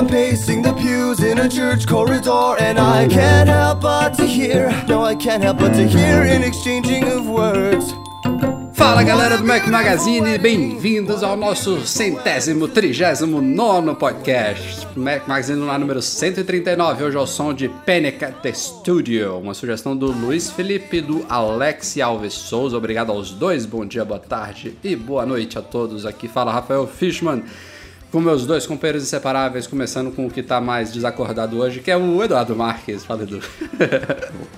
I'm pacing the pews in a church corridor, and I can't help but to hear, no, I can't help but to hear an exchanging of words. Fala galera do Mac Magazine, bem-vindos ao nosso centésimo, trigésimo nono podcast. Mac Magazine lá número 139, hoje é o som de Panic at the Studio, uma sugestão do Luiz Felipe e do Alex Alves Souza. Obrigado aos dois, bom dia, boa tarde e boa noite a todos. Aqui fala Rafael Fishman com meus dois companheiros inseparáveis, começando com o que tá mais desacordado hoje, que é o Eduardo Marques. Fala, Edu.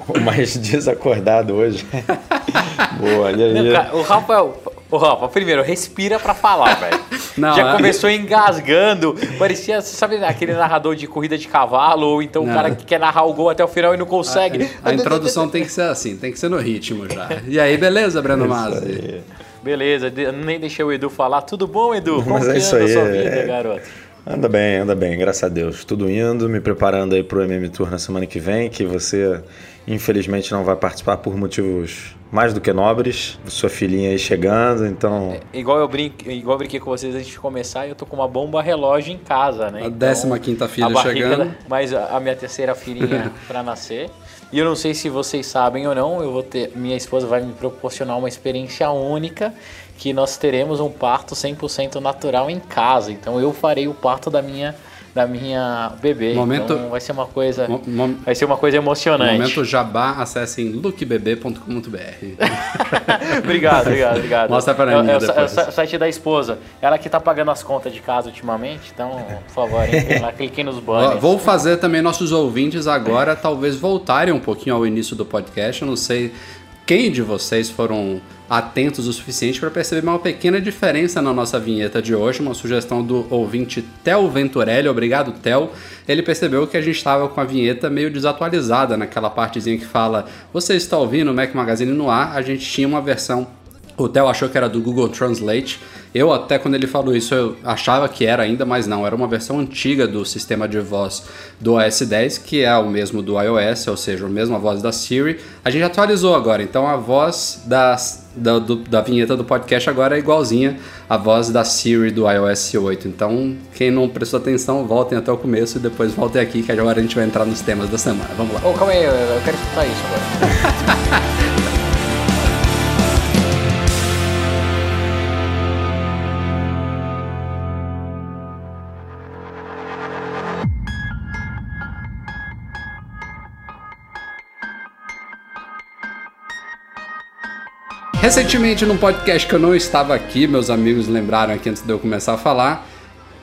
O mais desacordado hoje. Boa, e aí? Não, cara, o Rafael, o Rafa, primeiro, respira pra falar, velho. Já é- começou engasgando, parecia, você sabe aquele narrador de corrida de cavalo, ou então o Não. cara que quer narrar o gol até o final e não consegue. A introdução tem que ser assim, tem que ser no ritmo já. E aí, beleza, Breno Mazzi? Beleza, nem deixei o Edu falar. Tudo bom, Edu? Como Mas que é isso aí, sua vida, é- garoto? Anda bem, anda bem, graças a Deus. Tudo indo, me preparando aí pro MM Tour na semana que vem, que você infelizmente não vai participar por motivos mais do que nobres. Sua filhinha aí chegando, então Igual eu, brinco, igual eu brinquei com vocês antes de começar, eu tô com uma bomba relógio em casa, né? A décima quinta filha a barriga chegando. Mas a a minha terceira filhinha pra nascer. E eu não sei se vocês sabem ou não, eu vou ter. Minha esposa vai me proporcionar uma experiência única que nós teremos um parto 100% natural em casa. Então eu farei o parto da minha da minha bebê. Momento- Então vai ser uma coisa vai ser uma coisa emocionante. Momento jabá, acessem lookbb.com.br. obrigado, obrigado, obrigado. Mostra pra É o- Aninha é depois. é o site da esposa. Ela que tá pagando as contas de casa ultimamente, então, por favor, entrem lá, cliquem nos banners. Vou fazer também nossos ouvintes agora talvez voltarem um pouquinho ao início do podcast. Eu não sei quem de vocês foram atentos o suficiente para perceber uma pequena diferença na nossa vinheta de hoje. Uma sugestão do ouvinte Tel Venturelli. Obrigado, Tel. Ele percebeu que a gente estava com a vinheta meio desatualizada naquela partezinha que fala Você está ouvindo o Mac Magazine no ar? A gente tinha uma versão o Theo achou que era do Google Translate. Eu até quando ele falou isso eu achava que era ainda, mas não, era uma versão antiga do sistema de voz do OS 10, que é o mesmo do iOS, ou seja, a mesma voz da Siri. A gente atualizou agora, então a voz das, da, do- da vinheta do podcast agora é igualzinha à voz da Siri do iOS 8. Então, quem não prestou atenção, voltem até o começo e depois voltem aqui, que agora a gente vai entrar nos temas da semana. Vamos lá. Ô, calma aí, eu quero escutar isso agora. Recentemente, num podcast que eu não estava aqui, meus amigos lembraram aqui antes de eu começar a falar,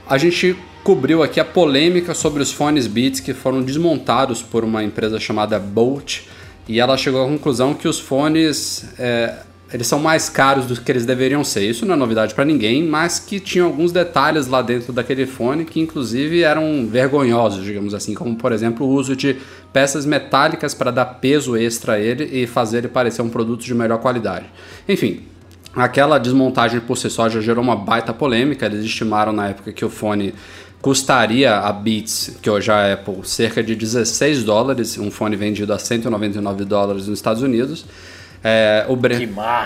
a gente cobriu aqui a polêmica sobre os fones Beats que foram desmontados por uma empresa chamada Bolt e ela chegou à conclusão que os fones é, eles são mais caros do que eles deveriam ser. Isso não é novidade para ninguém, mas que tinham alguns detalhes lá dentro daquele fone que inclusive eram vergonhosos, digamos assim, como por exemplo o uso de peças metálicas para dar peso extra a ele e fazer ele parecer um produto de melhor qualidade. Enfim, Aquela desmontagem por si só já gerou uma baita polêmica. Eles estimaram na época que o fone custaria a Beats, que hoje é a Apple, cerca de 16 dólares. Um fone vendido a 199 dólares nos Estados Unidos. É, o Bre-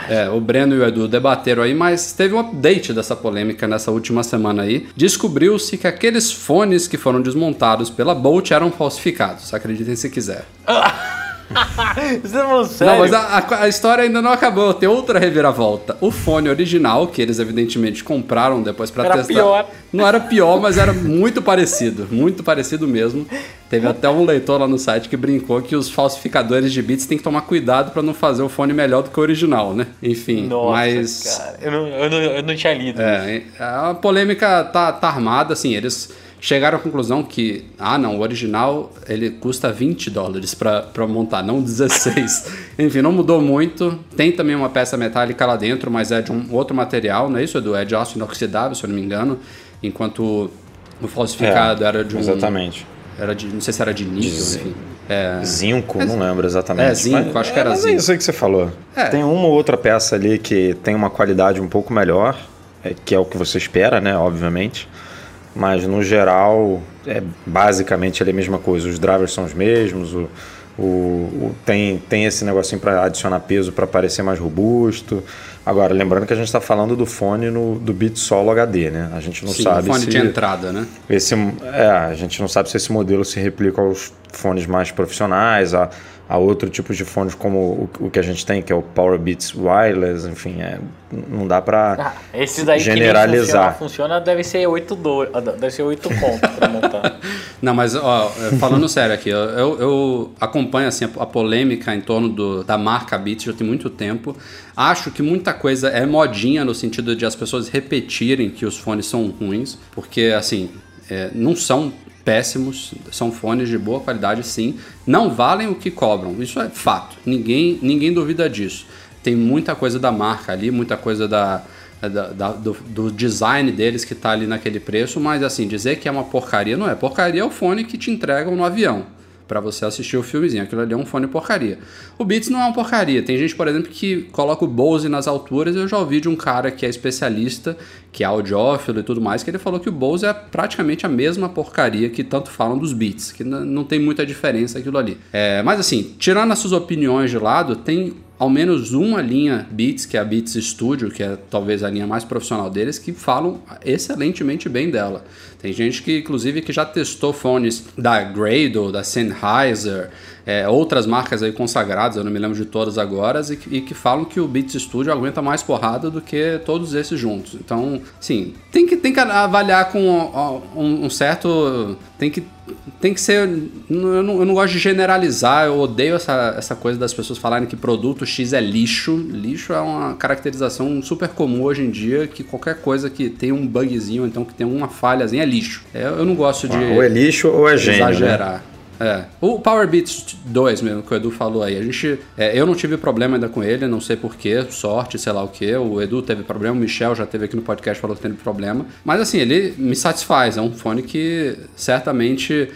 é, o Breno e o Edu debateram aí, mas teve um update dessa polêmica nessa última semana aí. Descobriu-se que aqueles fones que foram desmontados pela Bolt eram falsificados. Acreditem se quiser. Você tá falando sério? Não, mas a, a- a história ainda não acabou. Tem outra reviravolta. O fone original, que eles evidentemente compraram depois pra Era testar. pior. Não era pior, mas era muito parecido. Muito parecido mesmo. Teve até um leitor lá no site que brincou que os falsificadores de bits têm que tomar cuidado pra não fazer o fone melhor do que o original, né? Enfim, Nossa, mas. cara, eu não, eu, não, eu não tinha lido isso. É, a polêmica tá, tá armada, assim, eles chegaram à conclusão que, ah não, o original ele custa 20 dólares para montar, não 16. Enfim, não mudou muito. Tem também uma peça metálica lá dentro, mas é de um outro material, não é isso, Edu? É de aço inoxidável, se eu não me engano. Enquanto o falsificado É, era de um. Exatamente. Era de. Não sei se era de níquel, enfim. É, Zinco, não lembro exatamente. É, zinco, acho que era mas zinco. É isso aí que você falou. É. Tem uma ou outra peça ali que tem uma qualidade um pouco melhor, é, que é o que você espera, né? Obviamente. Mas no geral, é basicamente a mesma coisa. Os drivers são os mesmos, o, o, o- tem, tem esse negocinho para adicionar peso para parecer mais robusto. Agora, lembrando que a gente está falando do fone no, do Beat Solo HD, né? A gente não sim, sabe fone se de entrada, né? esse, é, a gente não sabe se esse modelo se replica aos fones mais profissionais, a, a outro tipo de fones como o, o que a gente tem, que é o Power Beats Wireless, enfim, é, não dá para Ah, esse daí que generalizar. funciona, funciona, deve ser 8 do, deve ser 8 pontos pra montar. Não, mas ó, falando sério aqui, eu, eu, eu acompanho assim, a, a polêmica em torno do, da marca Beats já tem muito tempo. Acho que muita coisa é modinha no sentido de as pessoas repetirem que os fones são ruins, porque assim, é, não são péssimos, são fones de boa qualidade sim, não valem o que cobram, isso é fato, ninguém, ninguém duvida disso. Tem muita coisa da marca ali, muita coisa da, da- da- do, do design deles que tá ali naquele preço, mas assim, dizer que é uma porcaria não é. Porcaria é o fone que te entregam no avião para você assistir o filmezinho. Aquilo ali é um fone porcaria. O Beats não é uma porcaria. Tem gente, por exemplo, que coloca o Bose nas alturas. Eu já ouvi de um cara que é especialista, que é audiófilo e tudo mais, que ele falou que o Bose é praticamente a mesma porcaria que tanto falam dos Beats, que não tem muita diferença aquilo ali. É, mas assim, tirando essas opiniões de lado, tem ao menos uma linha Beats, que é a Beats Studio, que é talvez a linha mais profissional deles, que falam excelentemente bem dela. Tem gente que, inclusive, que já testou fones da Gradle, da Sennheiser, é, outras marcas aí consagradas, eu não me lembro de todas agora, e, que- e que falam que o Beats Studio aguenta mais porrada do que todos esses juntos. Então, sim, tem que, tem que avaliar com um, um certo... Tem que tem que ser. Eu não, eu não gosto de generalizar, eu odeio essa, essa coisa das pessoas falarem que produto X é lixo. Lixo é uma caracterização super comum hoje em dia, que qualquer coisa que tem um bugzinho, então que tem uma falhazinha é lixo. É, Eu não gosto de ou é lixo ou é gênio, né? exagerar. É. O Power Beats 2 mesmo, que o Edu falou aí, a gente. é, eu não tive problema ainda com ele, não sei porquê, sorte, sei lá o que. O Edu teve problema, o Michel já teve aqui no podcast falou que teve problema. Mas assim, ele me satisfaz. É um fone que certamente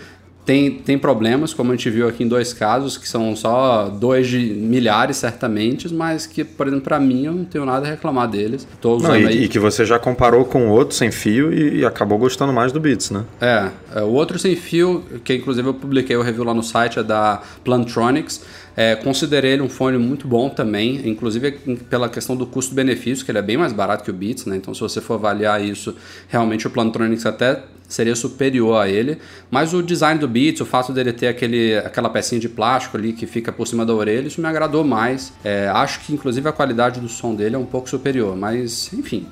tem, tem problemas, como a gente viu aqui em dois casos, que são só dois de milhares, certamente, mas que, por exemplo, pra mim, eu não tenho nada a reclamar deles. Tô usando Não, aí. e, e que você já comparou com outro sem fio e, e acabou gostando mais do Beats, né? É, é, o outro sem fio, que inclusive eu publiquei o review lá no site, é da Plantronics. É, considerei ele um fone muito bom também, inclusive pela questão do custo-benefício, que ele é bem mais barato que o Beats, né? Então, se você for avaliar isso, realmente o Plantronics até seria superior a ele. Mas o design do Beats, o fato dele ter aquele, aquela pecinha de plástico ali que fica por cima da orelha, isso me agradou mais. É, acho que, inclusive, a qualidade do som dele é um pouco superior, mas, enfim,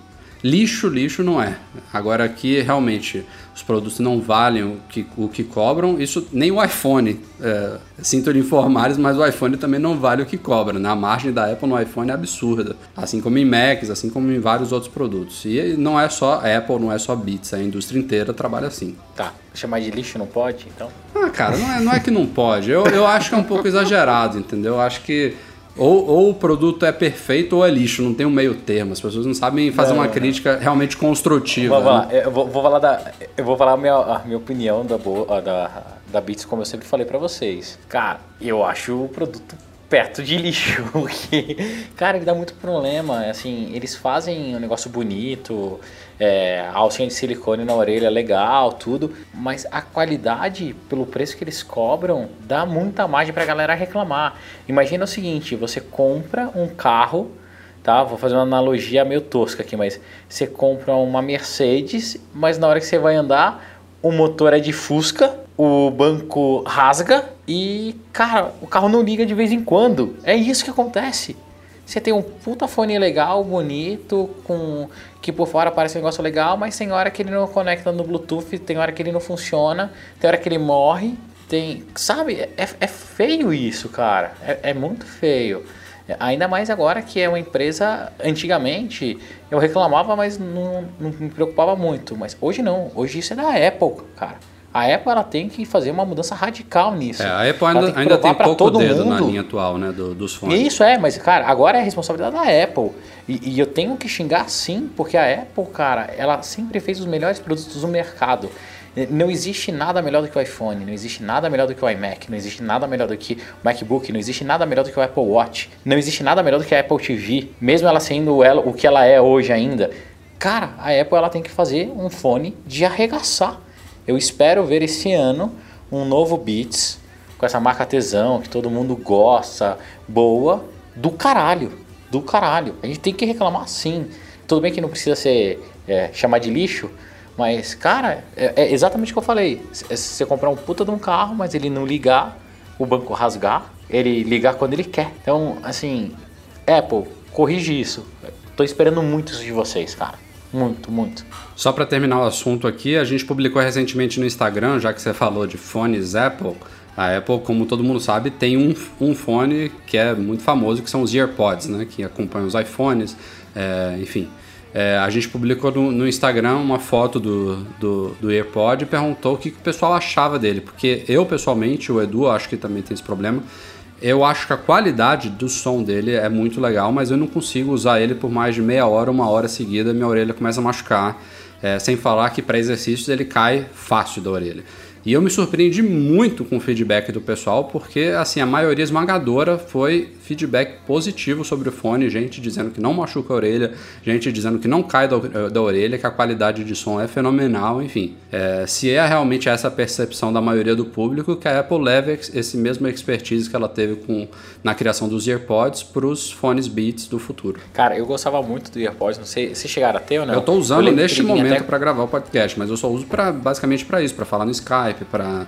Lixo, lixo não é. Agora aqui realmente os produtos não valem o que, o que cobram. Isso nem o iPhone. É, sinto lhe informar, mas o iPhone também não vale o que cobra. né? A margem da Apple no iPhone é absurda. Assim como em Macs, assim como em vários outros produtos. E não é só Apple, não é só Beats. A indústria inteira trabalha assim. Tá, chamar de lixo não pode, então? Ah, cara, não é, não é que não pode. Eu, eu acho que é um pouco exagerado, entendeu? Eu acho que ou, ou o produto é perfeito ou é lixo, não tem um meio termo. As pessoas não sabem fazer Não, uma não. crítica realmente construtiva. Lá, né? eu vou, vou falar da. Eu vou falar a minha, a minha opinião da, da, da Beats, como eu sempre falei pra vocês. Cara, eu acho o produto perto de lixo, porque, cara, ele dá muito problema. Assim, eles fazem um negócio bonito, é, alcinha de silicone na orelha legal, tudo, mas a qualidade, pelo preço que eles cobram, dá muita margem pra galera reclamar. Imagina o seguinte: você compra um carro tá? Vou fazer uma analogia meio tosca aqui, mas você compra uma Mercedes, mas na hora que você vai andar, o motor é de Fusca, o banco rasga e, cara, o carro não liga de vez em quando. É isso que acontece. Você tem um puta fone legal, bonito, com que por fora parece um negócio legal, mas tem hora que ele não conecta no Bluetooth, tem hora que ele não funciona, tem hora que ele morre, tem, sabe? É, é feio isso, cara. É, é muito feio. Ainda mais agora que é uma empresa. Antigamente eu reclamava, mas não, não me preocupava muito. Mas hoje não. Hoje isso é da Apple, cara. A Apple ela tem que fazer uma mudança radical nisso. É, a Apple ainda tem, ainda tem pouco dedo mundo. na linha atual, né, do, dos fones. Isso é, mas cara, agora é a responsabilidade da Apple. E, e, eu tenho que xingar sim, porque a Apple, cara, ela sempre fez os melhores produtos do mercado. Não existe nada melhor do que o iPhone, não existe nada melhor do que o iMac, não existe nada melhor do que o MacBook, não existe nada melhor do que o Apple Watch, não existe nada melhor do que a Apple TV, mesmo ela sendo ela, o que ela é hoje ainda. Cara, a Apple ela tem que fazer um fone de arregaçar. Eu espero ver esse ano um novo Beats com essa marca tesão que todo mundo gosta, boa, do caralho, do caralho. A gente tem que reclamar sim. Tudo bem que não precisa ser é, chamar de lixo, mas cara, é, é, exatamente o que eu falei. Se você comprar um puta de um carro, mas ele não ligar, o banco rasgar, ele ligar quando ele quer. Então, assim, Apple, corrige isso. Tô esperando muito isso de vocês, cara. Muito, muito. Só para terminar o assunto aqui, a gente publicou recentemente no Instagram, já que você falou de fones Apple. A Apple, como todo mundo sabe, tem um, um fone que é muito famoso, que são os EarPods, né? Que acompanham os iPhones, é, enfim. É, a gente publicou no, no, Instagram uma foto do, do, do AirPod e perguntou o que, que o pessoal achava dele. Porque eu, pessoalmente, o Edu, acho que também tem esse problema, eu acho que a qualidade do som dele é muito legal, mas eu não consigo usar ele por mais de meia hora, uma hora seguida, minha orelha começa a machucar. É, sem falar que para exercícios ele cai fácil da orelha. E eu me surpreendi muito com o feedback do pessoal, porque assim, a maioria esmagadora foi feedback positivo sobre o fone, gente dizendo que não machuca a orelha, gente dizendo que não cai da, da orelha, que a qualidade de som é fenomenal, enfim. É, se é realmente essa percepção da maioria do público, que a Apple leve esse mesmo expertise que ela teve com, na criação dos AirPods para os fones Beats do futuro. Cara, eu gostava muito do AirPods, não sei se chegaram a ter ou não. Eu estou usando neste momento até... para gravar o podcast, mas eu só uso pra, basicamente para isso, para falar no Skype, para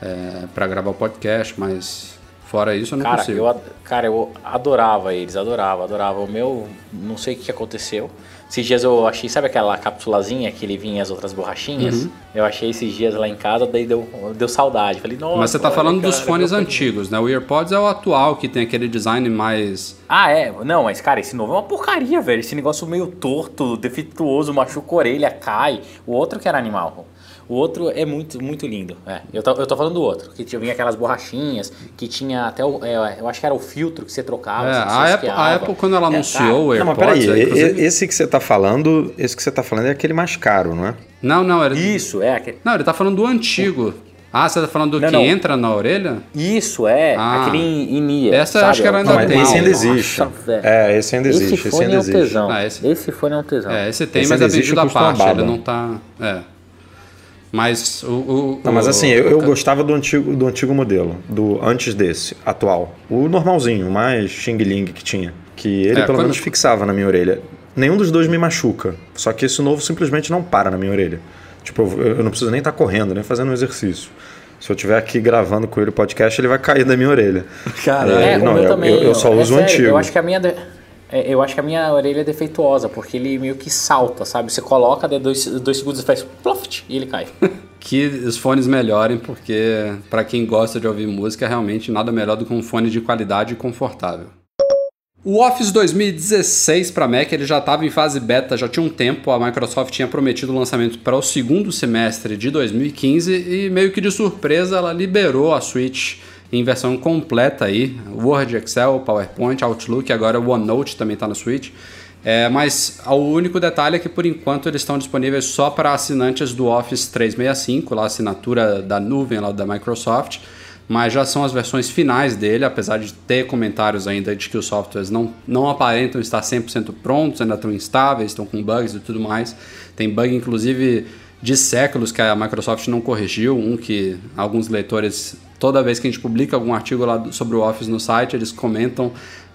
é, para gravar o podcast, mas Fora isso, eu não cara, consigo. Eu, cara, eu adorava eles, adorava, adorava. O meu, não sei o que aconteceu. Esses dias eu achei, sabe aquela capsulazinha que ele vinha as outras borrachinhas? Uhum. Eu achei esses dias lá em casa, daí deu, deu saudade. Falei, nossa. Mas você tá falando cara, dos fones antigos, né? O AirPods é o atual, que tem aquele design mais. Ah, é? Não, mas cara, esse novo é uma porcaria, velho. Esse negócio meio torto, defeituoso, machuca a orelha, cai. O outro que era animal. O outro é muito, muito lindo. É, eu, tô, eu tô falando do outro, que tinha aquelas borrachinhas, que tinha até o. É, eu acho que era o filtro que você trocava. É, a, Apple, a, Apple, quando ela é, anunciou é, o AirPods... Não, mas peraí, inclusive... esse que você tá falando, esse que você tá falando é aquele mais caro, não é? Não, não, era... Isso, é aquele... Não, ele tá falando do antigo. Ah, você tá falando do não, que não. entra na orelha? Isso, é. Ah. Aquele inia. Essa sabe? eu acho que ela ainda não, tem. Esse ainda existe. Nossa, é, esse ainda existe. Esse, esse ainda é um existe. tesão. Ah, esse... esse fone é um tesão. É, esse tem, esse mas é vendido à parte. Ele não tá... É. Mas o. o não, mas assim, eu, eu gostava do antigo, do antigo modelo, do antes desse, atual. O normalzinho, o mais Xing Ling que tinha. Que ele é, pelo quando... menos fixava na minha orelha. Nenhum dos dois me machuca. Só que esse novo simplesmente não para na minha orelha. Tipo, eu não preciso nem estar tá correndo, nem fazendo um exercício. Se eu estiver aqui gravando com ele o podcast, ele vai cair da minha orelha. Cara, é, é não, eu, também, eu, eu, só uso é o antigo. Eu acho que a minha. É, eu acho que a minha orelha é defeituosa, porque ele meio que salta, sabe? Você coloca, daí dois, dois segundos e faz ploft e ele cai. que os fones melhorem, porque para quem gosta de ouvir música, realmente nada melhor do que um fone de qualidade e confortável. O Office 2016 para Mac ele já estava em fase beta já tinha um tempo. A Microsoft tinha prometido o lançamento para o segundo semestre de 2015 e meio que de surpresa ela liberou a Switch em versão completa aí, Word, Excel, PowerPoint, Outlook, agora OneNote também está na Switch. É, mas o único detalhe é que por enquanto eles estão disponíveis só para assinantes do Office 365, lá a assinatura da nuvem lá da Microsoft, mas já são as versões finais dele, apesar de ter comentários ainda de que os softwares não, não aparentam estar 100% prontos, ainda estão instáveis, estão com bugs e tudo mais. Tem bug inclusive de séculos que a Microsoft não corrigiu, um que alguns leitores toda vez que a gente publica algum artigo lá sobre o Office no site, eles comentam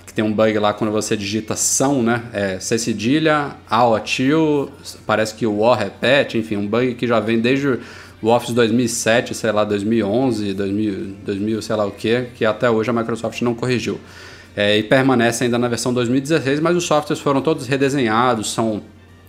que tem um bug lá quando você digita são, né? É C cedilha, tio, parece que o O repete, enfim, um bug que já vem desde o Office 2007, sei lá, 2011, 2000, 2000 sei lá o que, que até hoje a Microsoft não corrigiu. É, e permanece ainda na versão 2016, mas os softwares foram todos redesenhados, são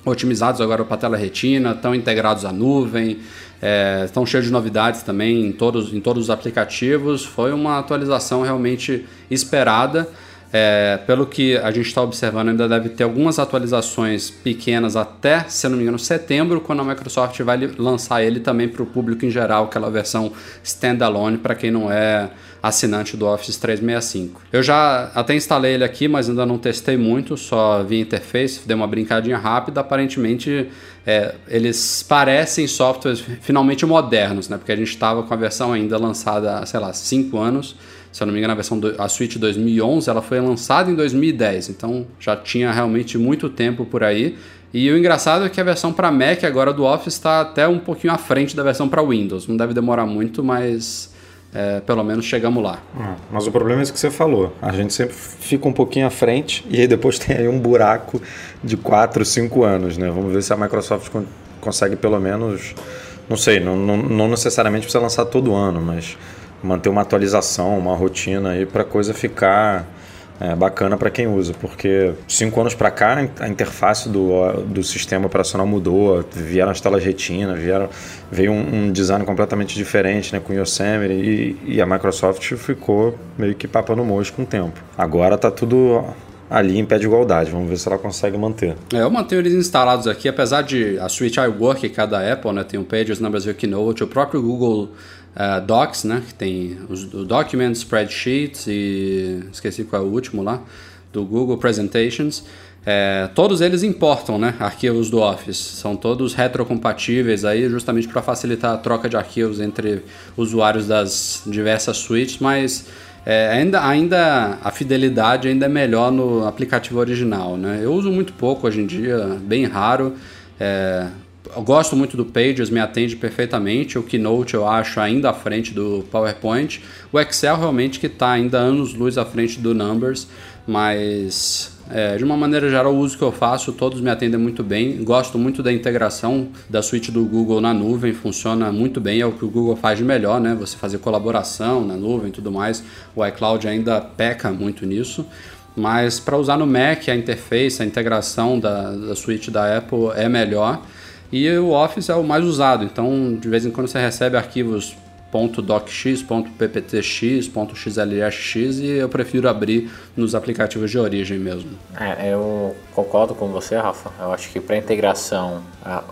otimizados agora para tela retina, estão integrados à nuvem, é, estão cheios de novidades também em todos, em todos os aplicativos. Foi uma atualização realmente esperada. É, pelo que a gente está observando, ainda deve ter algumas atualizações pequenas até, se não me engano, setembro, quando a Microsoft vai lançar ele também para o público em geral, aquela versão standalone para quem não é assinante do Office 365. Eu já até instalei ele aqui, mas ainda não testei muito, só vi interface, dei uma brincadinha rápida. Aparentemente, é, eles parecem softwares finalmente modernos, né? Porque a gente estava com a versão ainda lançada, sei lá, 5 anos se eu não me engano, a versão do, a Switch 2011, ela foi lançada em 2010, então já tinha realmente muito tempo por aí. E o engraçado é que a versão para Mac agora do Office está até um pouquinho à frente da versão para Windows. Não deve demorar muito, mas é, pelo menos chegamos lá. Ah, mas o problema é isso que você falou. A gente sempre fica um pouquinho à frente e aí depois tem aí um buraco de 4, 5 anos, né? Vamos ver se a Microsoft consegue pelo menos, não sei, não, não, não necessariamente precisa lançar todo ano, mas manter uma atualização, uma rotina aí para a coisa ficar é, bacana para quem usa, porque cinco anos para cá a interface do, do sistema operacional mudou, vieram as telas retina, vieram, veio um, um design completamente diferente né, com o Yosemite e, e, a Microsoft ficou meio que papando com o tempo. Agora está tudo ali em pé de igualdade. Vamos ver se ela consegue manter. É, eu mantenho eles instalados aqui, apesar de a Switch iWork, cada Apple, né, tem o Pages, e o Keynote, o próprio Google uh, Docs, né? Que tem os, Document, Spreadsheets e esqueci qual é o último lá, do Google Presentations. É, todos eles importam né, arquivos do Office, são todos retrocompatíveis aí, justamente para facilitar a troca de arquivos entre usuários das diversas suítes, mas é, ainda, ainda a fidelidade ainda é melhor no aplicativo original. Né? Eu uso muito pouco hoje em dia, bem raro. É, eu gosto muito do Pages, me atende perfeitamente. O Keynote eu acho ainda à frente do PowerPoint. O Excel realmente que está ainda anos luz à frente do Numbers, mas é, de uma maneira geral o uso que eu faço todos me atendem muito bem. Gosto muito da integração da suíte do Google na nuvem, funciona muito bem, é o que o Google faz de melhor, né? Você fazer colaboração na nuvem e tudo mais. O iCloud ainda peca muito nisso. Mas para usar no Mac, a interface, a integração da, da suíte da Apple é melhor. E o Office é o mais usado, então de vez em quando você recebe arquivos .docx, .pptx, .xlsx e eu prefiro abrir nos aplicativos de origem mesmo. É, eu concordo com você, Rafa. Eu acho que para integração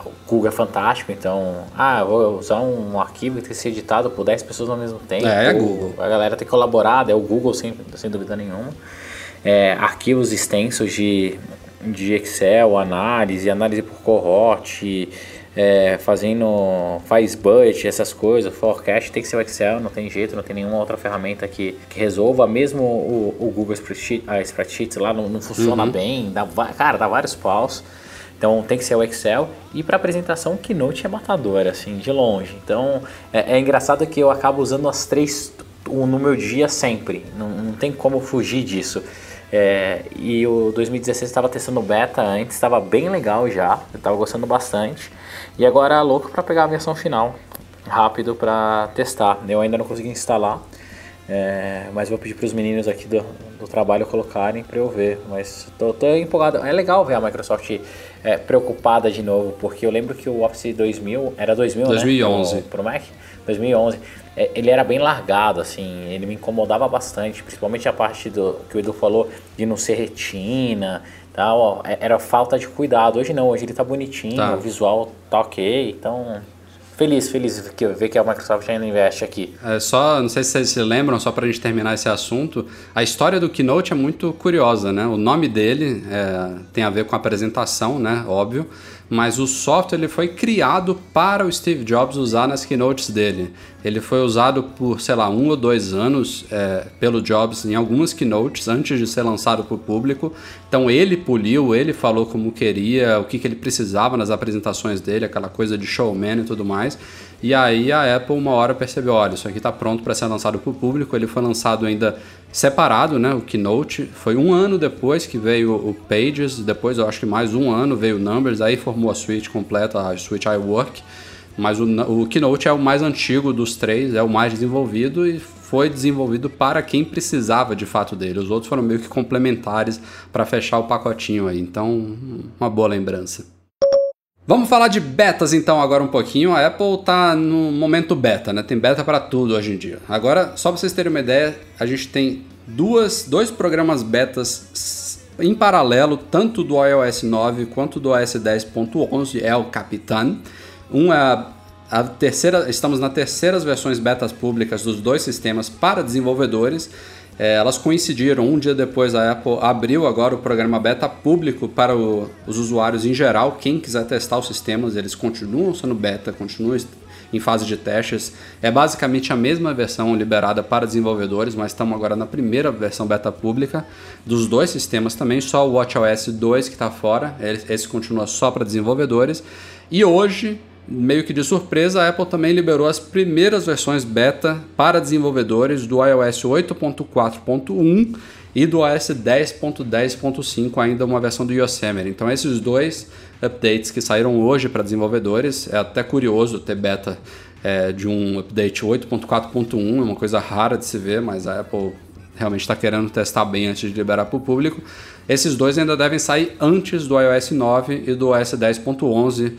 o Google é fantástico, então, ah, vou usar um arquivo que tem que ser editado por 10 pessoas ao mesmo tempo. É, é Google. A galera tem colaborado, é o Google sem, sem dúvida nenhuma. É, arquivos extensos de de Excel, análise, análise por cohort, é, fazendo faz budget, essas coisas, forecast, tem que ser o Excel, não tem jeito, não tem nenhuma outra ferramenta que, que resolva. Mesmo o, o Google Spreadsheet, a Spreadsheets lá não, não funciona uhum. bem, dá, cara, dá vários paus. Então tem que ser o Excel. E para apresentação, o Keynote é matador, assim, de longe. Então é, é engraçado que eu acabo usando as três no meu dia sempre. Não, não tem como fugir disso. É, e o 2016 estava testando beta antes, estava bem legal já, eu estava gostando bastante. E agora louco para pegar a versão final, rápido para testar. Eu ainda não consegui instalar, é, mas vou pedir para os meninos aqui do, do trabalho colocarem para eu ver. Mas tô, tô, empolgado. É legal ver a Microsoft é, preocupada de novo, porque eu lembro que o Office 2000 era 2000, 2011 né? Pro, pro Mac, 2011. É, ele era bem largado, assim, ele me incomodava bastante, principalmente a parte do que o Edu falou de não ser retina, tal, é, era falta de cuidado. Hoje não, hoje ele tá bonitinho, tá. o visual tá ok, então feliz, feliz que ver que a Microsoft ainda investe aqui. É só, não sei se vocês se lembram, só para a gente terminar esse assunto, a história do Keynote é muito curiosa, né? O nome dele é, tem a ver com a apresentação, né? Óbvio mas o software ele foi criado para o Steve Jobs usar nas keynotes dele. Ele foi usado por, sei lá, um ou dois anos é, pelo Jobs em algumas keynotes antes de ser lançado para o público. Então ele poliu, ele falou como queria, o que, que ele precisava nas apresentações dele, aquela coisa de showman e tudo mais. E aí a Apple uma hora percebeu, olha, isso aqui está pronto para ser lançado para o público. Ele foi lançado ainda separado, né? O Keynote foi um ano depois que veio o Pages, depois eu acho que mais um ano veio o Numbers, aí formou a suite completa, a suite iWork. Mas o, o Keynote é o mais antigo dos três, é o mais desenvolvido e foi desenvolvido para quem precisava de fato dele. Os outros foram meio que complementares para fechar o pacotinho aí. Então, uma boa lembrança. Vamos falar de betas então agora um pouquinho. A Apple está no momento beta, né? Tem beta para tudo hoje em dia. Agora, só para vocês terem uma ideia, a gente tem duas, dois programas betas em paralelo, tanto do iOS 9 quanto do iOS 10.11, é o Capitan. Um é a terceira, estamos nas terceiras versões betas públicas dos dois sistemas para desenvolvedores. É, elas coincidiram um dia depois a Apple abriu agora o programa beta público para o, os usuários em geral. Quem quiser testar os sistemas, eles continuam sendo beta, continuam em fase de testes. É basicamente a mesma versão liberada para desenvolvedores, mas estamos agora na primeira versão beta pública dos dois sistemas também. Só o WatchOS 2 que está fora, esse continua só para desenvolvedores. E hoje meio que de surpresa, a Apple também liberou as primeiras versões beta para desenvolvedores do iOS 8.4.1 e do iOS 10.10.5, ainda uma versão do Yosemite. Então, esses dois updates que saíram hoje para desenvolvedores, é até curioso ter beta é, de um update 8.4.1, é uma coisa rara de se ver, mas a Apple realmente está querendo testar bem antes de liberar para o público. Esses dois ainda devem sair antes do iOS 9 e do iOS 10.11.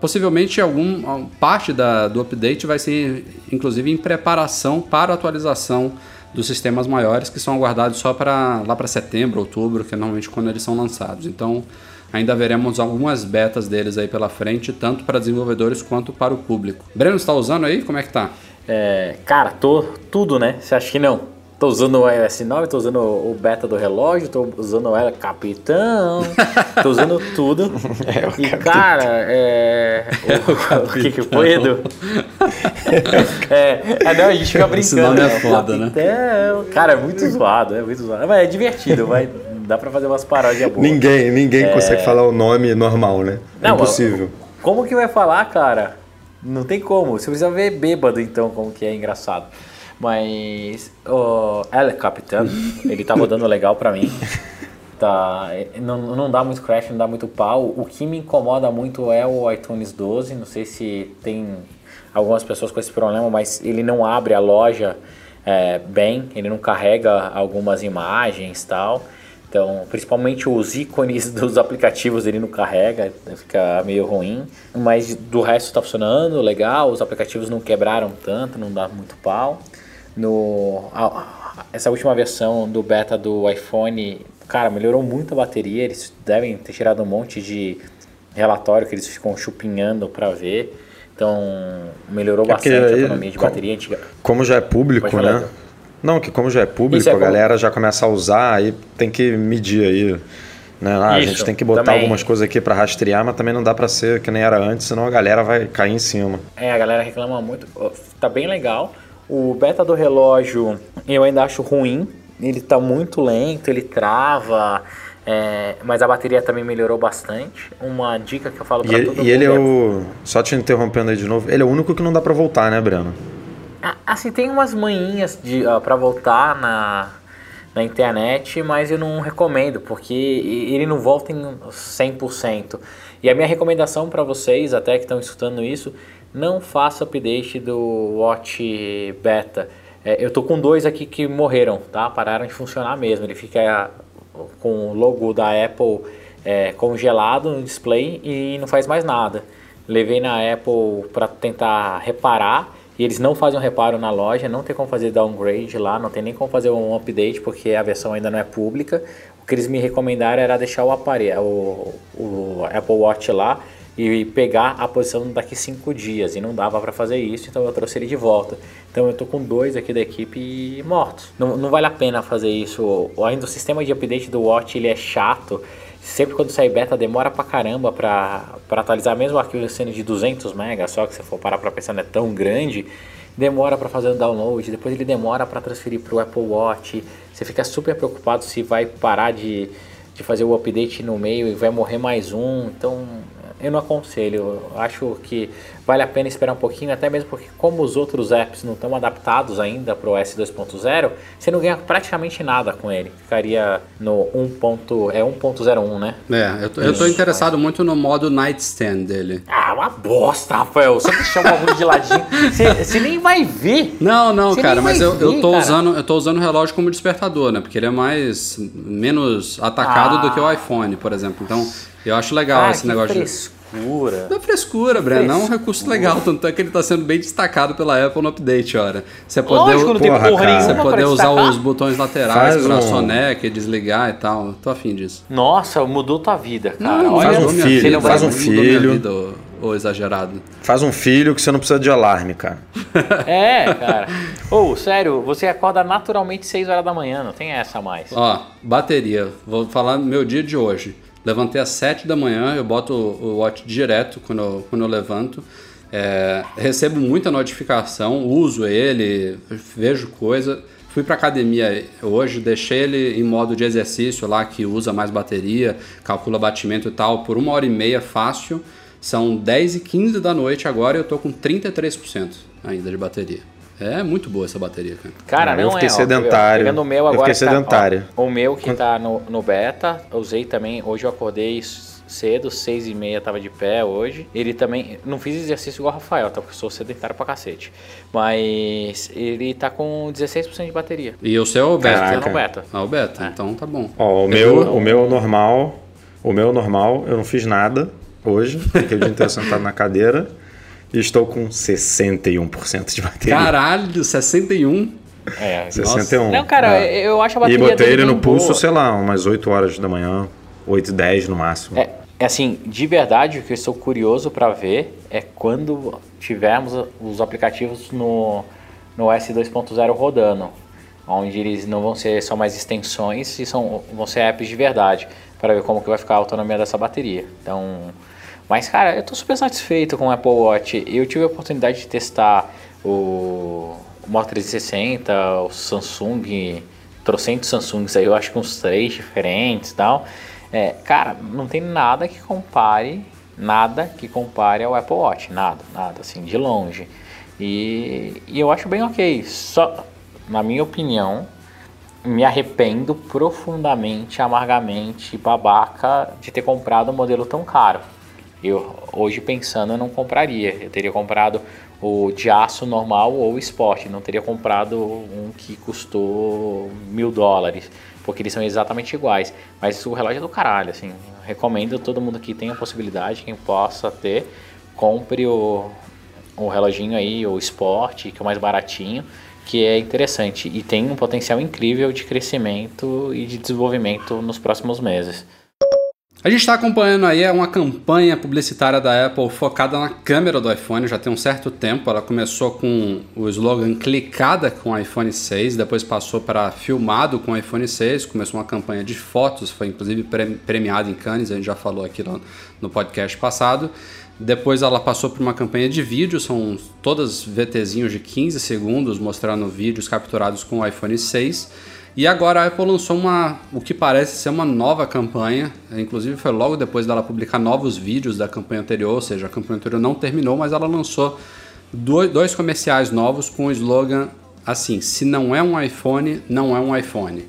Possivelmente algum parte da, do update vai ser inclusive em preparação para a atualização dos sistemas maiores que são aguardados só para lá para setembro, outubro, que é normalmente quando eles são lançados. Então, ainda veremos algumas betas deles aí pela frente, tanto para desenvolvedores quanto para o público. Breno está usando aí? Como é que tá? É, cara, tô tudo, né? Você acha que não? Tô usando o iOS 9, tô usando o beta do relógio, tô usando o Capitão, tô usando tudo. É, o e capitão. cara, é. O, é o, o que, que foi, Edu? é, é, não, a gente fica brincando. Esse nome é né? foda, né? Cara, é muito zoado, é muito zoado. Mas é divertido, vai. Dá pra fazer umas paródias boas. Ninguém, ninguém é... consegue falar o nome normal, né? É não, impossível. Como que vai falar, cara? Não tem como. Você precisa ver bêbado, então, como que é engraçado. Mas o El Capitan, ele tá rodando legal pra mim. Tá, não, não dá muito crash, não dá muito pau. O que me incomoda muito é o iTunes 12. Não sei se tem algumas pessoas com esse problema, mas ele não abre a loja é, bem, ele não carrega algumas imagens tal. Então, principalmente os ícones dos aplicativos ele não carrega, fica meio ruim. Mas do resto está funcionando legal, os aplicativos não quebraram tanto, não dá muito pau no a, essa última versão do beta do iPhone, cara, melhorou muito a bateria. Eles devem ter tirado um monte de relatório que eles ficam chupinhando para ver. Então, melhorou é bastante a autonomia de como, bateria antiga. Como já é público, né? Não, que como já é público, é a galera já começa a usar, aí tem que medir aí. Né? Ah, a gente tem que botar também. algumas coisas aqui para rastrear, mas também não dá para ser que nem era antes, senão a galera vai cair em cima. É, a galera reclama muito. Tá bem legal. O beta do relógio eu ainda acho ruim. Ele está muito lento, ele trava. É, mas a bateria também melhorou bastante. Uma dica que eu falo para todo mundo. E ele é, é o. Só te interrompendo aí de novo, ele é o único que não dá para voltar, né, Breno? Assim, tem umas manhinhas uh, para voltar na, na internet, mas eu não recomendo, porque ele não volta em 100%. E a minha recomendação para vocês, até que estão escutando isso, não faça update do Watch Beta. É, eu tô com dois aqui que morreram, tá? Pararam de funcionar mesmo. Ele fica com o logo da Apple é, congelado no display e não faz mais nada. Levei na Apple para tentar reparar e eles não fazem um reparo na loja, não tem como fazer downgrade lá, não tem nem como fazer um update porque a versão ainda não é pública. O que eles me recomendaram era deixar o aparelho, o, o Apple Watch lá e pegar a posição daqui cinco dias e não dava para fazer isso, então eu trouxe ele de volta. Então eu tô com dois aqui da equipe mortos. Não, não vale a pena fazer isso. Ainda o sistema de update do Watch ele é chato. Sempre quando sai beta demora pra caramba pra, pra atualizar, mesmo o arquivo sendo de 200 MB, só que se for parar pra pensar não é tão grande, demora para fazer o download, depois ele demora para transferir pro Apple Watch. Você fica super preocupado se vai parar de, de fazer o update no meio e vai morrer mais um. Então eu não aconselho. Eu acho que vale a pena esperar um pouquinho, até mesmo porque como os outros apps não estão adaptados ainda para o S 2.0, você não ganha praticamente nada com ele. Ficaria no 1. Ponto, é 1.01, né? É, eu tô, eu tô interessado muito no modo nightstand dele. Ah, uma bosta, Rafael. Só deixar o bagulho de ladinho. Você nem vai ver. Não, não, cara, mas eu, ver, eu tô cara. usando, eu tô usando o relógio como despertador, né? Porque ele é mais menos atacado ah. do que o iPhone, por exemplo. Então, eu acho legal esse negócio. Frescura frescura. Não é frescura, Breno. É um recurso legal. Tanto é que ele está sendo bem destacado pela Apple no update, ora. Você poder, Lógico, não tem Porra, você poder usar os botões laterais Faz para um- soneca, desligar e tal. Tô afim disso. Noça, mudou tua vida, cara. não, Olha, faz um mudou minha filho, vida, faz um mudou minha filho. vida, ô- ô exagerado. Faz um filho que você não precisa de alarme, cara. É, cara. Ô, sério, você acorda naturalmente 6 horas da manhã, não tem essa mais. Ó, bateria. Vou falar meu dia de hoje. Levantei às 7 da manhã, eu boto o watch direto quando eu, quando eu levanto. É, recebo muita notificação, uso ele, vejo coisa. Fui pra academia hoje, deixei ele em modo de exercício lá, que usa mais bateria, calcula batimento e tal, por uma hora e meia fácil. São 10 e 15 da noite agora e eu tô com 33% ainda de bateria. É muito boa essa bateria, cara. Cara, Não, eu fiquei é. ó, sedentário. Pegando o meu Eu agora. fiquei que tá- sedentário. ó, o meu que tá no, no beta, eu usei também. Hoje eu acordei cedo, seis e meia tava de pé hoje. Ele também. Não fiz exercício igual o Rafael, tá? Porque eu sou sedentário pra cacete. Mas ele tá com 16% de bateria. E o seu é o beta? Caraca. Tá no beta. Ah, o beta, então tá bom. Ó, o Eu meu, vou- o meu normal, o meu normal, eu não fiz nada hoje, fiquei o dia inteiro sentado na cadeira e estou com 61% de bateria. Caralho, 61. É. 61. Não, cara, É. eu acho a E bateria botei dele ele no pulso, boa. sei lá, umas 8 horas da manhã, 8 e 10 no máximo. É, é assim, de verdade, o que eu estou curioso para ver é quando tivermos os aplicativos no, no S2.0 rodando, onde eles não vão ser só mais extensões e são, vão ser apps de verdade, para ver como que vai ficar a autonomia dessa bateria. Então, mas cara, eu estou super satisfeito com o Apple Watch. Eu tive a oportunidade de testar o, o Moto 360, o Samsung, trocentos Samsungs aí, eu acho que uns três diferentes e tal. É, cara, não tem nada que compare, nada que compare ao Apple Watch, nada, nada, assim, de longe. E, e eu acho bem ok. Só, na minha opinião, me arrependo profundamente, amargamente, babaca de ter comprado um modelo tão caro. Eu hoje pensando eu não compraria. Eu teria comprado o de aço normal ou esporte. Não teria comprado um que custou mil dólares, porque eles são exatamente iguais. Mas o relógio é do caralho, assim. Recomendo todo mundo que tenha a possibilidade, quem possa ter, compre o, o reloginho aí, o esporte, que é o mais baratinho, que é interessante e tem um potencial incrível de crescimento e de desenvolvimento nos próximos meses. A gente está acompanhando aí uma campanha publicitária da Apple focada na câmera do iPhone já tem um certo tempo. Ela começou com o slogan clicada com o iPhone 6, depois passou para filmado com o iPhone 6, começou uma campanha de fotos, foi inclusive pre- premiada em Cannes, a gente já falou aqui no, no podcast passado. Depois ela passou por uma campanha de vídeo, são todas VTzinhos de 15 segundos mostrando vídeos capturados com o iPhone 6. E agora a Apple lançou uma, o que parece ser uma nova campanha, inclusive foi logo depois dela publicar novos vídeos da campanha anterior, ou seja, a campanha anterior não terminou, mas ela lançou dois, comerciais novos com o slogan assim: se não é um iPhone, não é um iPhone.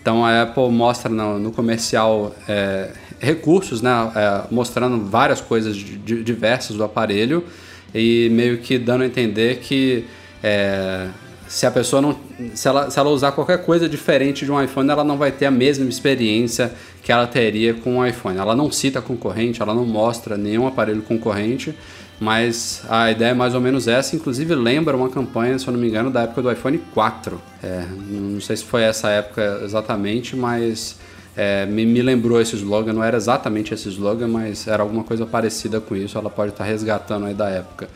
Então a Apple mostra no, no comercial é, recursos, né, é, mostrando várias coisas di- di- diversas do aparelho e meio que dando a entender que é, se a pessoa não, se ela, se ela usar qualquer coisa diferente de um iPhone, ela não vai ter a mesma experiência que ela teria com o iPhone. Ela não cita concorrente, ela não mostra nenhum aparelho concorrente, mas a ideia é mais ou menos essa. Inclusive lembra uma campanha, se eu não me engano, da época do iPhone 4. É, não sei se foi essa época exatamente, mas é, me, me lembrou esse slogan. Não era exatamente esse slogan, mas era alguma coisa parecida com isso. Ela pode estar resgatando aí da época.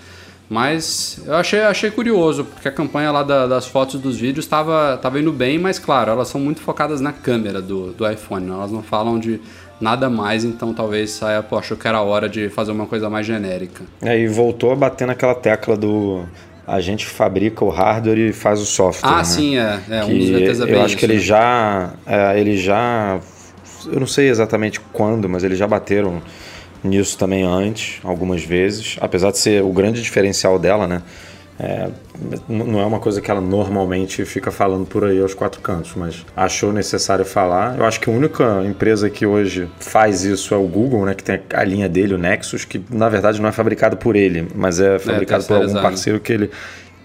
Mas eu achei, achei curioso, porque a campanha lá da- das fotos e dos vídeos estava tava indo bem, mas claro, elas são muito focadas na câmera do, do iPhone, né? elas não falam de nada mais, então talvez a Apple achou que era hora de fazer uma coisa mais genérica. Aí voltou a bater naquela tecla do a gente fabrica o hardware e faz o software. Ah, né? sim, é. é um Que dos VTs é bem eu acho que isso, eles né? já, é, eles já, eu não sei exatamente quando, mas eles já bateram nisso também antes, algumas vezes, apesar de ser o grande diferencial dela, né? É, não é uma coisa que ela normalmente fica falando por aí aos quatro cantos, mas achou necessário falar. Eu acho que a única empresa que hoje faz isso é o Google, né? Que tem a linha dele, o Nexus, que na verdade não é fabricado por ele, mas é fabricado por algum parceiro que ele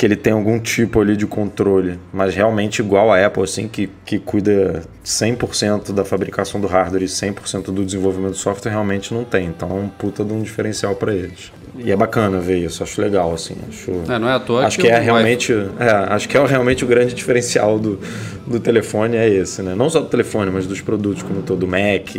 que ele tem algum tipo ali de controle, mas realmente igual a Apple, assim, que, que cuida 100% da fabricação do hardware e 100% do desenvolvimento do software, realmente não tem. Então é um puta de um diferencial para eles. E é bacana ver isso, acho legal, assim. Acho, É, não é à toa acho que que é realmente, é, acho que é realmente o grande diferencial do, do telefone é esse, né? Não só do telefone, mas dos produtos como todo, do Mac,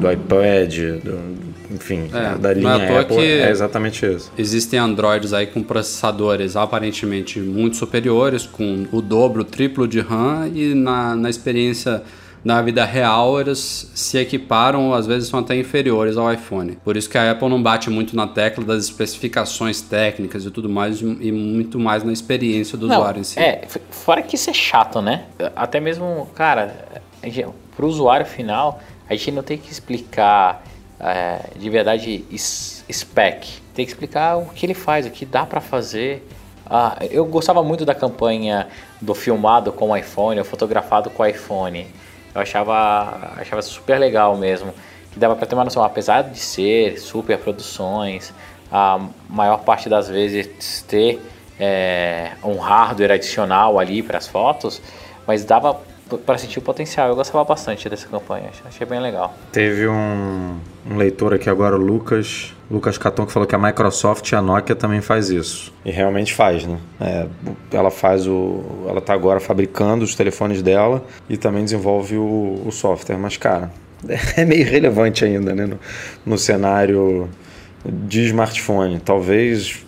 do iPad, do- enfim, É, da é linha Apple, que- é exatamente isso. Existem Androids aí com processadores aparentemente muito superiores, com o dobro, o triplo de RAM, e na, na experiência na vida real eles se equiparam, ou às vezes são até inferiores ao iPhone. Por isso que a Apple não bate muito na tecla das especificações técnicas e tudo mais, e muito mais na experiência do Não, usuário em si. É, fora que isso é chato, né? Até mesmo, cara, a gente- pro usuário final, a gente não tem que explicar é, de verdade spec. Tem que explicar o que ele faz, o que dá pra fazer. Ah, eu gostava muito da campanha do filmado com o iPhone, ou fotografado com o iPhone. Eu achava, achava super legal mesmo. Que dava pra ter uma noção, apesar de ser super produções, a maior parte das vezes ter é, um hardware adicional ali para as fotos, mas dava para sentir o potencial. Eu gostava bastante dessa campanha, ach- achei bem legal. Teve um, um leitor aqui agora, o Lucas, Lucas Caton, que falou que a Microsoft e a Nokia também faz isso. E realmente faz, né? É, ela faz o. Ela tá agora fabricando os telefones dela e também desenvolve o, o software. Mas, cara, é meio irrelevante ainda, né? No, no cenário de smartphone. Talvez